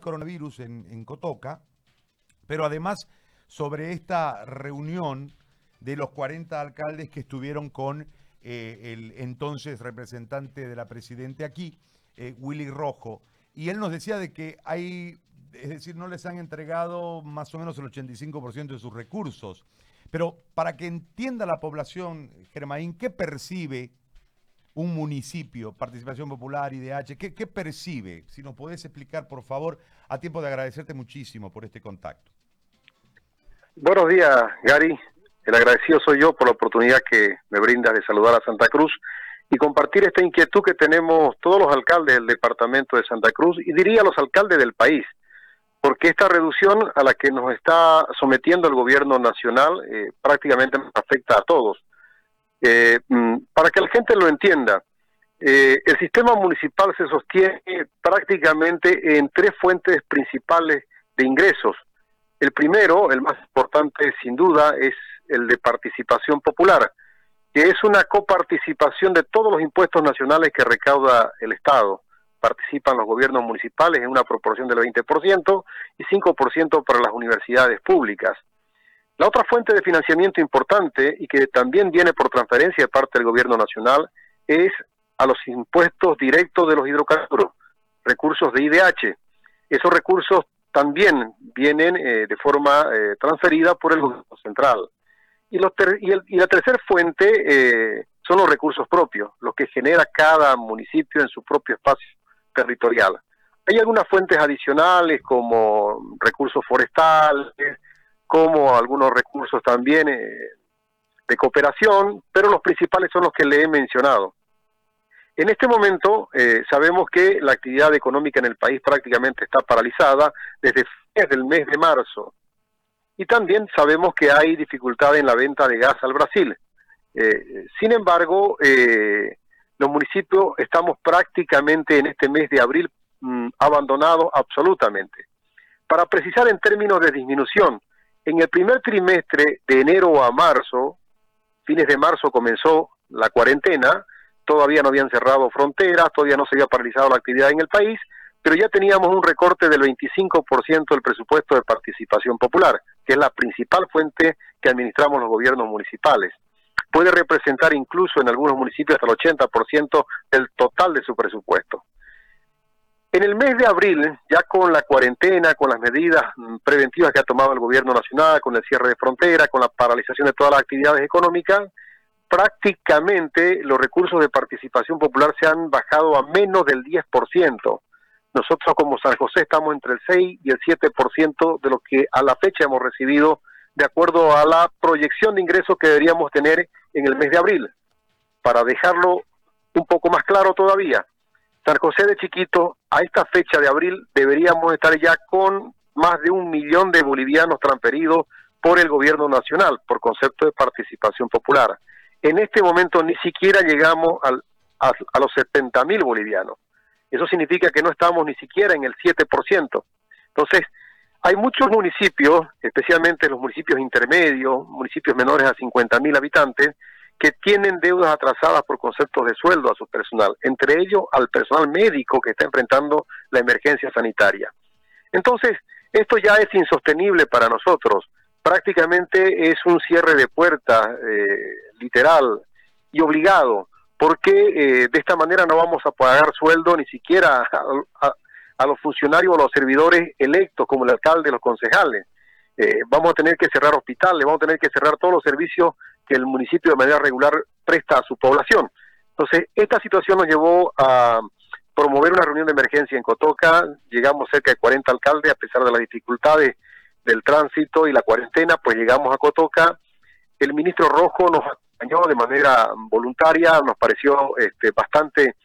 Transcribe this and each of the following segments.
coronavirus en, Cotoca, pero además sobre esta reunión de los 40 alcaldes que estuvieron con eh, el entonces representante de la Presidente aquí, eh, Willy Rojo. Y él nos decía de que hay, es decir, no les han entregado más o menos el 85% de sus recursos. Pero para que entienda la población, Germaín, ¿qué percibe un municipio, participación popular, IDH, ¿qué, ¿qué percibe? Si nos podés explicar, por favor, a tiempo de agradecerte muchísimo por este contacto. Buenos días, Gary. El agradecido soy yo por la oportunidad que me brindas de saludar a Santa Cruz y compartir esta inquietud que tenemos todos los alcaldes del departamento de Santa Cruz y diría los alcaldes del país, porque esta reducción a la que nos está sometiendo el gobierno nacional eh, prácticamente afecta a todos. Eh, mm, para que la gente lo entienda, eh, el sistema municipal se sostiene prácticamente en tres fuentes principales de ingresos. El primero, el más importante sin duda, es el de participación popular, que es una coparticipación de todos los impuestos nacionales que recauda el Estado. Participan los gobiernos municipales en una proporción del 20% y 5% para las universidades públicas. La otra fuente de financiamiento importante y que también viene por transferencia de parte del gobierno nacional es a los impuestos directos de los hidrocarburos, recursos de IDH. Esos recursos también vienen eh, de forma eh, transferida por el gobierno central. Y, los y, la tercera fuente eh, son los recursos propios, los que genera cada municipio en su propio espacio territorial. Hay algunas fuentes adicionales como recursos forestales, como algunos recursos también de cooperación, pero los principales son los que le he mencionado. En este momento eh, sabemos que la actividad económica en el país prácticamente está paralizada desde el mes de marzo. Y también sabemos que hay dificultad en la venta de gas al Brasil. Eh, sin embargo, eh, los municipios estamos prácticamente en este mes de abril mm, abandonados absolutamente. Para precisar en términos de disminución, en el primer trimestre de enero a marzo, fines de marzo comenzó la cuarentena, todavía no habían cerrado fronteras, todavía no se había paralizado la actividad en el país, pero ya teníamos un recorte del 25% del presupuesto de participación popular, que es la principal fuente que administramos los gobiernos municipales. Puede representar incluso en algunos municipios hasta el 80% del total de su presupuesto. En el mes de abril, ya con la cuarentena, con las medidas mm, preventivas que ha tomado el gobierno nacional, con el cierre de fronteras, con la paralización de todas las actividades económicas, prácticamente los recursos de participación popular se han bajado a menos del 10%. Nosotros como San José estamos entre el 6 y el 7% de lo que a la fecha hemos recibido de acuerdo a la proyección de ingresos que deberíamos tener en el mes de abril. Para dejarlo un poco más claro todavía, San José de Chiquito a esta fecha de abril deberíamos estar ya con más de un millón de bolivianos transferidos por el gobierno nacional por concepto de participación popular. En este momento ni siquiera llegamos al, a, los 70 mil bolivianos. Eso significa que no estamos ni siquiera en el 7%. Entonces, hay muchos municipios, especialmente los municipios intermedios, municipios menores a 50 mil habitantes, que tienen deudas atrasadas por conceptos de sueldo a su personal, entre ellos al personal médico que está enfrentando la emergencia sanitaria. Entonces, esto ya es insostenible para nosotros. Prácticamente es un cierre de puertas eh, literal y obligado, porque eh, de esta manera no vamos a pagar sueldo ni siquiera a, los funcionarios o a los servidores electos, como el alcalde, los concejales. Eh, vamos a tener que cerrar hospitales, vamos a tener que cerrar todos los servicios que el municipio de manera regular presta a su población. Entonces, esta situación nos llevó a promover una reunión de emergencia en Cotoca, llegamos cerca de 40 alcaldes, a pesar de las dificultades del tránsito y la cuarentena, pues llegamos a Cotoca. El ministro Rojo nos de manera voluntaria, nos pareció este, bastante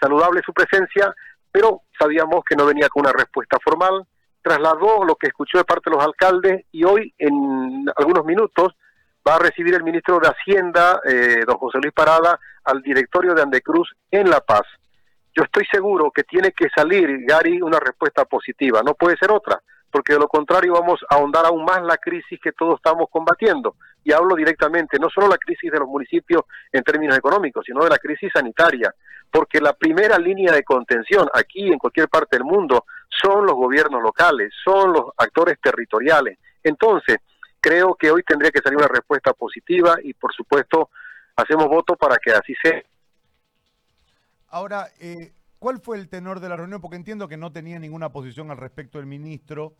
saludable su presencia, pero sabíamos que no venía con una respuesta formal, trasladó lo que escuchó de parte de los alcaldes y hoy, en algunos minutos, va a recibir el ministro de Hacienda, eh, don José Luis Parada, al directorio de Andecruz en La Paz. Yo estoy seguro que tiene que salir, Gary, una respuesta positiva, no puede ser otra, porque de lo contrario vamos a ahondar aún más la crisis que todos estamos combatiendo. Y hablo directamente, no solo la crisis de los municipios en términos económicos, sino de la crisis sanitaria, porque la primera línea de contención aquí en cualquier parte del mundo son los gobiernos locales, son los actores territoriales. Entonces, creo que hoy tendría que salir una respuesta positiva y por supuesto hacemos voto para que así sea. Ahora, eh, ¿cuál fue el tenor de la reunión? Porque entiendo que no tenía ninguna posición al respecto el ministro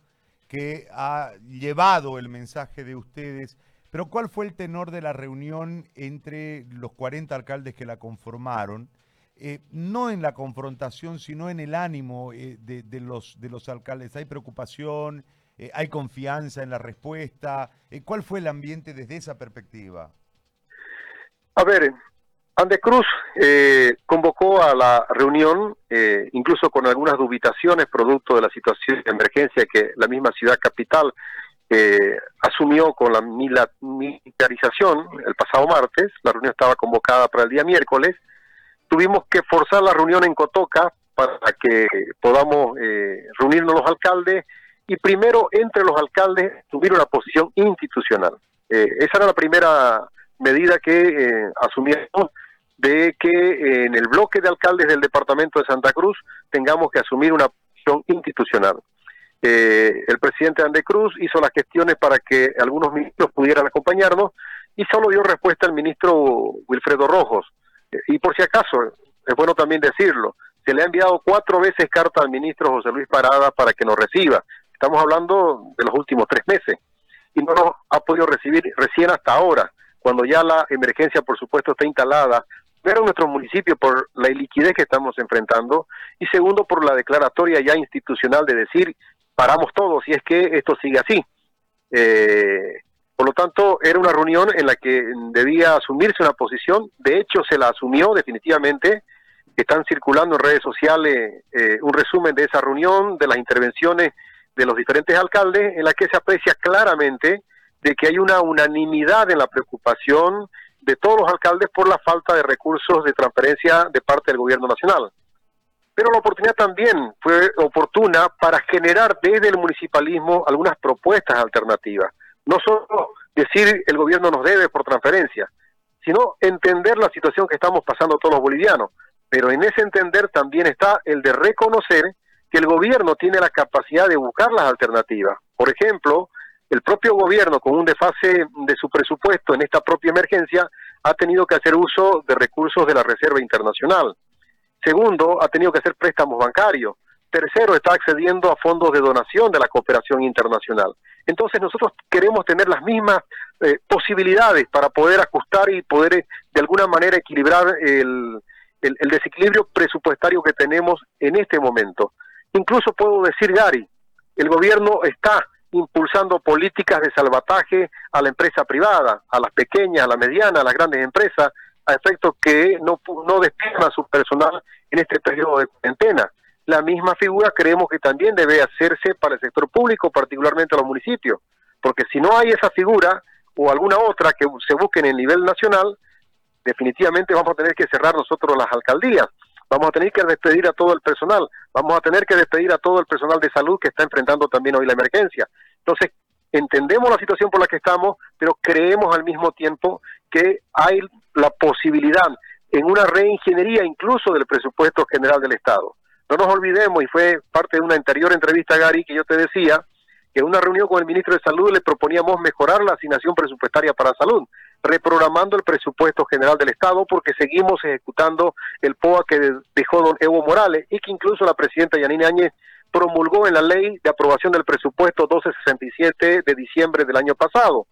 que ha llevado el mensaje de ustedes, pero ¿cuál fue el tenor de la reunión entre los 40 alcaldes que la conformaron? Eh, no en la confrontación, sino en el ánimo eh, de, los, de los alcaldes. ¿Hay preocupación? Eh, ¿Hay confianza en la respuesta? Eh, ¿Cuál fue el ambiente desde esa perspectiva? A ver, Ande Cruz eh, convocó a la reunión, incluso con algunas dubitaciones producto de la situación de emergencia que la misma ciudad capital asumió con la militarización el pasado martes. La reunión estaba convocada para el día miércoles. Tuvimos que forzar la reunión en Cotoca para que podamos reunirnos los alcaldes y primero entre los alcaldes tuvieron una posición institucional. Eh, esa era la primera medida que eh, de que eh, en el bloque de alcaldes del departamento de Santa Cruz tengamos que asumir una posición institucional. el presidente Ande Cruz hizo las gestiones para que algunos ministros pudieran acompañarnos y solo dio respuesta el ministro Wilfredo Rojos. y por si acaso, es bueno también decirlo, se le ha enviado cuatro veces carta al ministro José Luis Parada para que nos reciba. Estamos hablando de los últimos tres meses y no nos ha podido recibir recién hasta ahora, cuando ya la emergencia, por supuesto, está instalada, pero en nuestro municipio por la iliquidez que estamos enfrentando y segundo por la declaratoria ya institucional de decir paramos todos si es que esto sigue así. Eh, por lo tanto, era una reunión en la que debía asumirse una posición, de hecho se la asumió definitivamente, están circulando en redes sociales eh, un resumen de esa reunión, de las intervenciones de los diferentes alcaldes en la que se aprecia claramente de que hay una unanimidad en la preocupación de todos los alcaldes por la falta de recursos de transferencia de parte del gobierno nacional. Pero la oportunidad también fue oportuna para generar desde el municipalismo algunas propuestas alternativas. No solo decir el gobierno nos debe por transferencia, sino entender la situación que estamos pasando todos los bolivianos. Pero en ese entender también está el de reconocer que el gobierno tiene la capacidad de buscar las alternativas. Por ejemplo, el propio gobierno, con un desfase de su presupuesto en esta propia emergencia, ha tenido que hacer uso de recursos de la Reserva Internacional. Segundo, ha tenido que hacer préstamos bancarios. Tercero, está accediendo a fondos de donación de la cooperación internacional. Entonces nosotros queremos tener las mismas eh, posibilidades para poder ajustar y poder eh, de alguna manera equilibrar el desequilibrio presupuestario que tenemos en este momento. Incluso puedo decir, Gary, el gobierno está impulsando políticas de salvataje a la empresa privada, a las pequeñas, a las medianas, a las grandes empresas, a efecto que no, no a su personal en este periodo de cuarentena. La misma figura creemos que también debe hacerse para el sector público, particularmente los municipios, porque si no hay esa figura o alguna otra que se busque en el nivel nacional, definitivamente vamos a tener que cerrar nosotros las alcaldías vamos a tener que despedir a todo el personal, vamos a tener que despedir a todo el personal de salud que está enfrentando también hoy la emergencia. Entonces, entendemos la situación por la que estamos, pero creemos al mismo tiempo que hay la posibilidad en una reingeniería incluso del presupuesto general del Estado. No nos olvidemos, y fue parte de una anterior entrevista, Gary, que yo te decía, que en una reunión con el ministro de Salud le proponíamos mejorar la asignación presupuestaria para salud reprogramando el presupuesto general del Estado porque seguimos ejecutando el POA que dejó don Evo Morales y que incluso la presidenta Yanine Áñez promulgó en la ley de aprobación del presupuesto 1267 de diciembre del año pasado.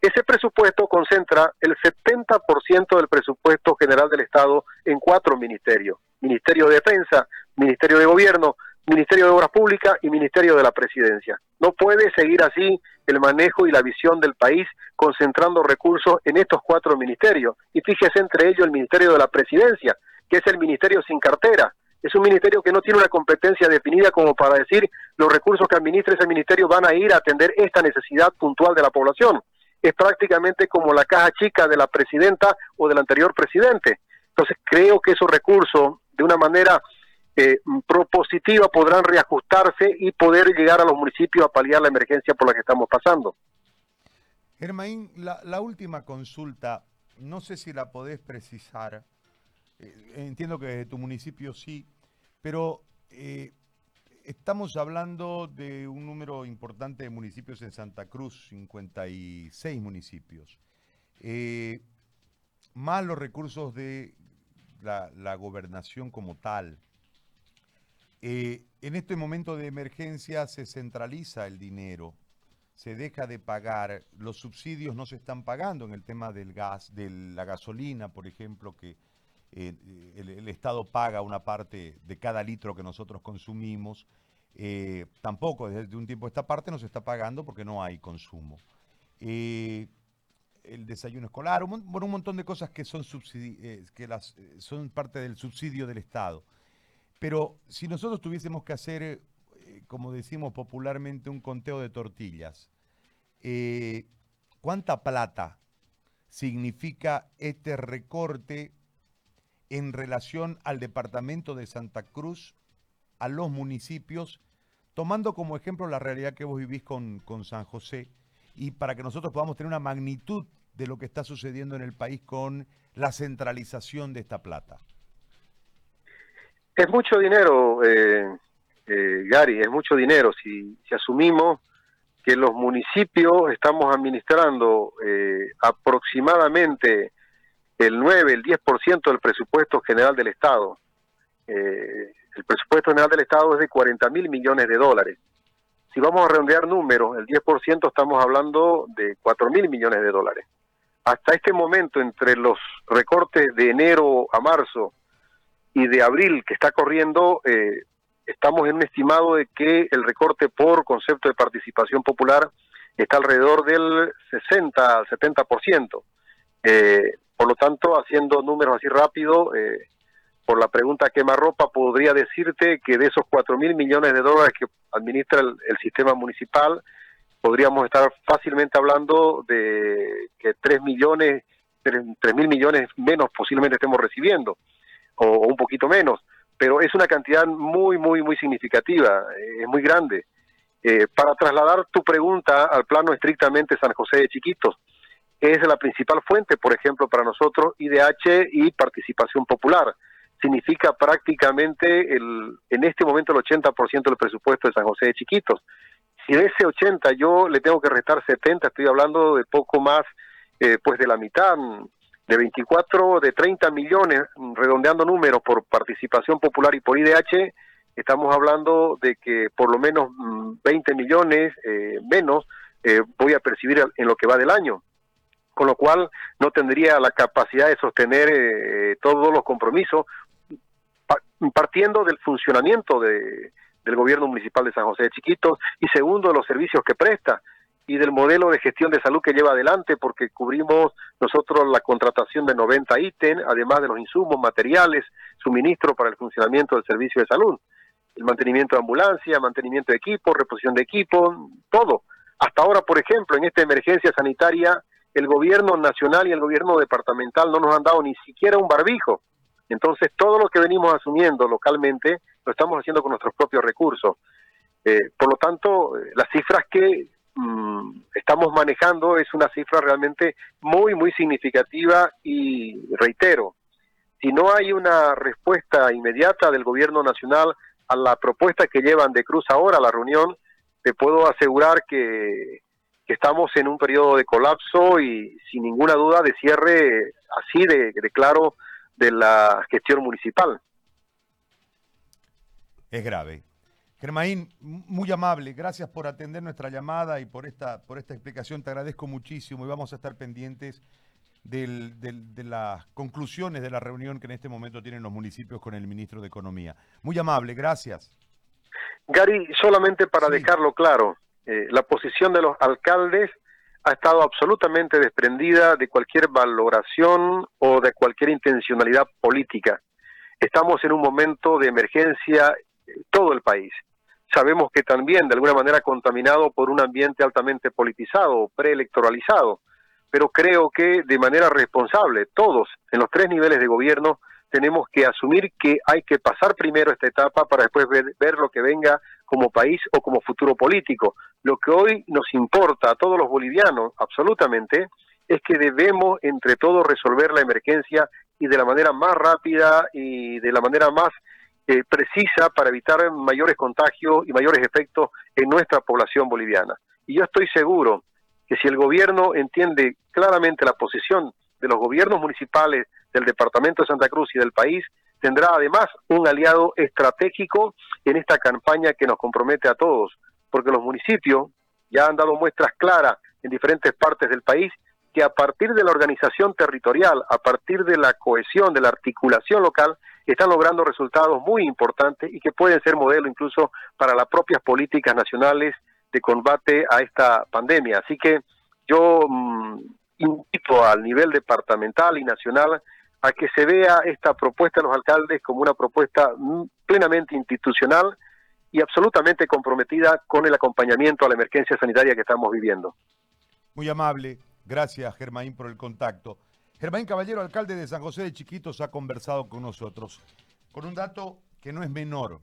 Ese presupuesto concentra el 70% del presupuesto general del Estado en cuatro ministerios. Ministerio de Defensa, Ministerio de Gobierno, Ministerio de Obras Públicas y Ministerio de la Presidencia. No puede seguir así el manejo y la visión del país concentrando recursos en estos cuatro ministerios. Y fíjese entre ellos el Ministerio de la Presidencia, que es el ministerio sin cartera. Es un ministerio que no tiene una competencia definida como para decir los recursos que administra ese ministerio van a ir a atender esta necesidad puntual de la población. Es prácticamente como la caja chica de la presidenta o del anterior presidente. Entonces creo que esos recursos, de una manera eh, propositiva podrán reajustarse y poder llegar a los municipios a paliar la emergencia por la que estamos pasando. Germain, la, última consulta, no sé si la podés precisar, eh, entiendo que de tu municipio sí, pero eh, estamos hablando de un número importante de municipios en Santa Cruz, 56 municipios, más los recursos de la gobernación como tal. Eh, en este momento de emergencia se centraliza el dinero, se deja de pagar, los subsidios no se están pagando en el tema del gas, de la gasolina, por ejemplo, que eh, el, Estado paga una parte de cada litro que nosotros consumimos. Eh, tampoco desde un tiempo esta parte no se está pagando porque no hay consumo. el desayuno escolar, un, un montón de cosas que son, que las, son parte del subsidio del Estado. Pero si nosotros tuviésemos que hacer, eh, como decimos popularmente, un conteo de tortillas, eh, ¿cuánta plata significa este recorte en relación al departamento de Santa Cruz, a los municipios, tomando como ejemplo la realidad que vos vivís con, con San José y para que nosotros podamos tener una magnitud de lo que está sucediendo en el país con la centralización de esta plata? Es mucho dinero, eh, eh, Gary, es mucho dinero. Si, asumimos que los municipios estamos administrando eh, aproximadamente el 9, el 10% del presupuesto general del Estado. Eh, el presupuesto general del Estado es de 40 mil millones de dólares. Si vamos a redondear números, el 10% estamos hablando de 4 mil millones de dólares. Hasta este momento, entre los recortes de enero a marzo, y de abril que está corriendo, eh, estamos en un estimado de que el recorte por concepto de participación popular está alrededor del 60 al 70%. Eh, por lo tanto, haciendo números así rápido, eh, por la pregunta quema ropa, podría decirte que de esos 4 mil millones de dólares que administra el, el, sistema municipal, podríamos estar fácilmente hablando de que 3 millones, 3 mil millones menos posiblemente estemos recibiendo o, un poquito menos, pero es una cantidad muy, muy, muy significativa, eh, es muy grande. Eh, para trasladar tu pregunta al plano estrictamente San José de Chiquitos, es la principal fuente, por ejemplo, para nosotros, IDH y participación popular. Significa prácticamente el, en este momento el 80% del presupuesto de San José de Chiquitos. Si de ese 80 yo le tengo que restar 70, estoy hablando de poco más eh, pues de la mitad, de 24, de 30 millones, redondeando números por participación popular y por IDH, estamos hablando de que por lo menos 20 mm, millones eh, menos eh, voy a percibir en lo que va del año, con lo cual no tendría la capacidad de sostener eh, todos los compromisos, partiendo del funcionamiento de, del gobierno municipal de San José de Chiquitos y segundo, de los servicios que presta y del modelo de gestión de salud que lleva adelante, porque cubrimos nosotros la contratación de 90 ítems, además de los insumos, materiales, suministro para el funcionamiento del servicio de salud, el mantenimiento de ambulancia, mantenimiento de equipo, reposición de equipo, todo. Hasta ahora, por ejemplo, en esta emergencia sanitaria, el gobierno nacional y el gobierno departamental no nos han dado ni siquiera un barbijo. Entonces, todo lo que venimos asumiendo localmente lo estamos haciendo con nuestros propios recursos. Eh, por lo tanto, eh, las cifras que Mm, estamos manejando es una cifra realmente muy, muy significativa y reitero, si no hay una respuesta inmediata del gobierno nacional a la propuesta que llevan de Cruz ahora a la reunión, te puedo asegurar que, estamos en un periodo de colapso y sin ninguna duda de cierre así de, de claro de la gestión municipal. Es grave, Germaín, muy amable, gracias por atender nuestra llamada y por esta, por esta explicación, te agradezco muchísimo y vamos a estar pendientes de las conclusiones de la reunión que en este momento tienen los municipios con el ministro de Economía. Muy amable, gracias. Gary, solamente para dejarlo claro, eh, la posición de los alcaldes ha estado absolutamente desprendida de cualquier valoración o de cualquier intencionalidad política. Estamos en un momento de emergencia todo el país. Sabemos que también de alguna manera contaminado por un ambiente altamente politizado, preelectoralizado, pero creo que de manera responsable todos en los tres niveles de gobierno tenemos que asumir que hay que pasar primero esta etapa para después ver, ver, lo que venga como país o como futuro político. Lo que hoy nos importa a todos los bolivianos, absolutamente, es que debemos entre todos resolver la emergencia y de la manera más rápida y de la manera más eh, precisa para evitar mayores contagios y mayores efectos en nuestra población boliviana. Y yo estoy seguro que si el gobierno entiende claramente la posición de los gobiernos municipales del departamento de Santa Cruz y del país, tendrá además un aliado estratégico en esta campaña que nos compromete a todos, porque los municipios ya han dado muestras claras en diferentes partes del país que a partir de la organización territorial, a partir de la cohesión, de la articulación local, están logrando resultados muy importantes y que pueden ser modelo incluso para las propias políticas nacionales de combate a esta pandemia. Así que yo mm, invito al nivel departamental y nacional a que se vea esta propuesta de los alcaldes como una propuesta mm, plenamente institucional y absolutamente comprometida con el acompañamiento a la emergencia sanitaria que estamos viviendo. Muy amable. Gracias, Germain, por el contacto. Germain Caballero, alcalde de San José de Chiquitos, ha conversado con nosotros con un dato que no es menor.